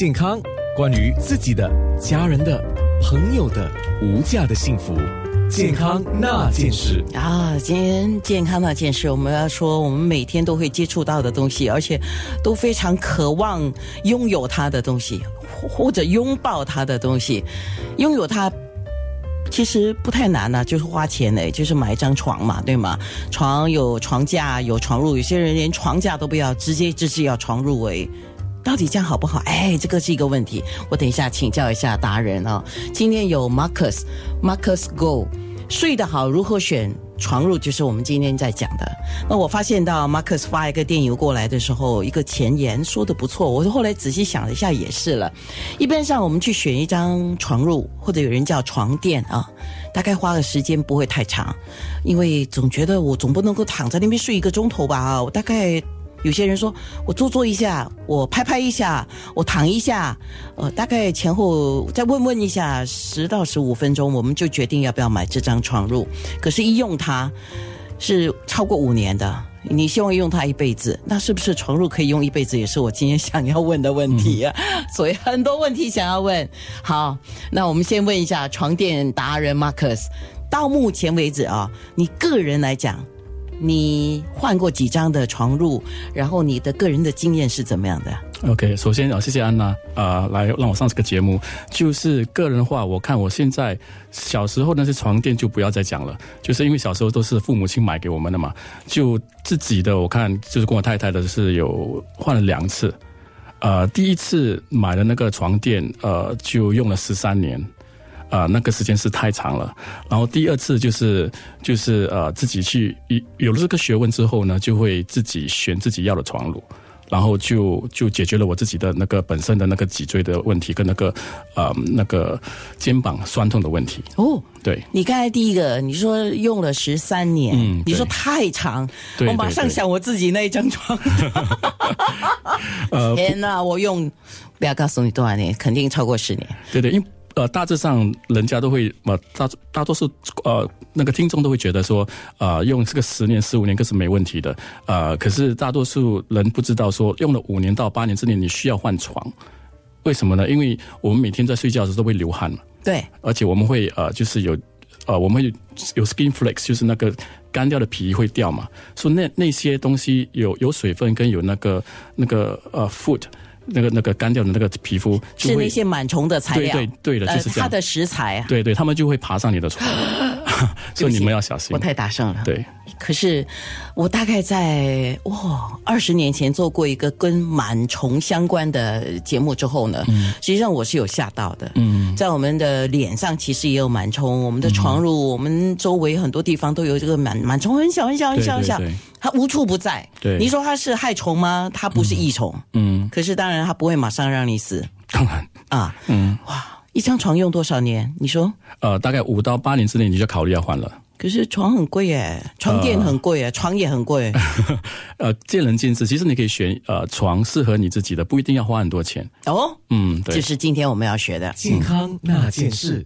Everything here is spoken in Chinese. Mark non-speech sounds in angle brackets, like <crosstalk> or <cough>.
健康，关于自己的、家人的、朋友的无价的幸福，健康那件事。啊！今天健康那件事，我们要说，我们每天都会接触到的东西，而且都非常渴望拥有它的东西，或者拥抱它的东西，拥有它。其实不太难呢，就是花钱呢，就是买一张床嘛，对吗？床有床架，有床褥，有些人连床架都不要，直接就是要床褥诶。到底这样好不好？哎，这个是一个问题，我等一下请教一下达人啊。今天有 Marcus，Marcus Go，睡得好如何选？床褥就是我们今天在讲的。那我发现到 Marcus 发一个电邮过来的时候，一个前言说的不错。我后来仔细想了一下，也是了。一般上我们去选一张床褥，或者有人叫床垫啊，大概花的时间不会太长，因为总觉得我总不能够躺在那边睡一个钟头吧啊，我大概。有些人说，我坐坐一下，我拍拍一下，我躺一下，呃，大概前后再问问一下，十到十五分钟，我们就决定要不要买这张床褥。可是，一用它是超过五年的，你希望用它一辈子，那是不是床褥可以用一辈子？也是我今天想要问的问题啊。<laughs> 所以很多问题想要问。好，那我们先问一下床垫达人 Marcus，到目前为止啊，你个人来讲。你换过几张的床褥？然后你的个人的经验是怎么样的？OK，首先啊，谢谢安娜啊，来让我上这个节目。就是个人的话，我看我现在小时候那些床垫就不要再讲了，就是因为小时候都是父母亲买给我们的嘛。就自己的，我看就是跟我太太的是有换了两次。呃，第一次买的那个床垫，呃，就用了十三年。啊，那个时间是太长了。然后第二次就是就是呃自己去有有了这个学问之后呢，就会自己选自己要的床褥，然后就就解决了我自己的那个本身的那个脊椎的问题跟那个呃那个肩膀酸痛的问题。哦，对，你刚才第一个你说用了十三年，嗯，你说太长，我马上想我自己那一张床。<laughs> 天哪，我用不要告诉你多少年，肯定超过十年。对对，因为。呃，大致上人家都会呃大大多数呃那个听众都会觉得说，呃，用这个十年、十五年可是没问题的。呃，可是大多数人不知道说，用了五年到八年之内，你需要换床。为什么呢？因为我们每天在睡觉的时候都会流汗嘛。对。而且我们会呃，就是有呃，我们有 skin flakes，就是那个干掉的皮会掉嘛。所以那那些东西有有水分跟有那个那个呃 foot。那个那个干掉的那个皮肤是那些螨虫的材料，对对对的，就是这样。它的食材啊，对对，他们就会爬上你的床，<laughs> <laughs> 所以你们要小心。我太大声了。对，可是我大概在哇二十年前做过一个跟螨虫相关的节目之后呢，实际上我是有吓到的。嗯，在我们的脸上其实也有螨虫，我们的床褥，我们周围很多地方都有这个螨螨虫，很小很小很小很小。它无处不在。对，你说它是害虫吗？它不是益虫。嗯，可是当然它不会马上让你死。当然啊，嗯，哇，一张床用多少年？你说？呃，大概五到八年之内你就考虑要换了。可是床很贵耶，床垫很贵耶，床也很贵。<laughs> 呃，见仁见智。其实你可以选呃床适合你自己的，不一定要花很多钱。哦，嗯，对，就是今天我们要学的健康那件事。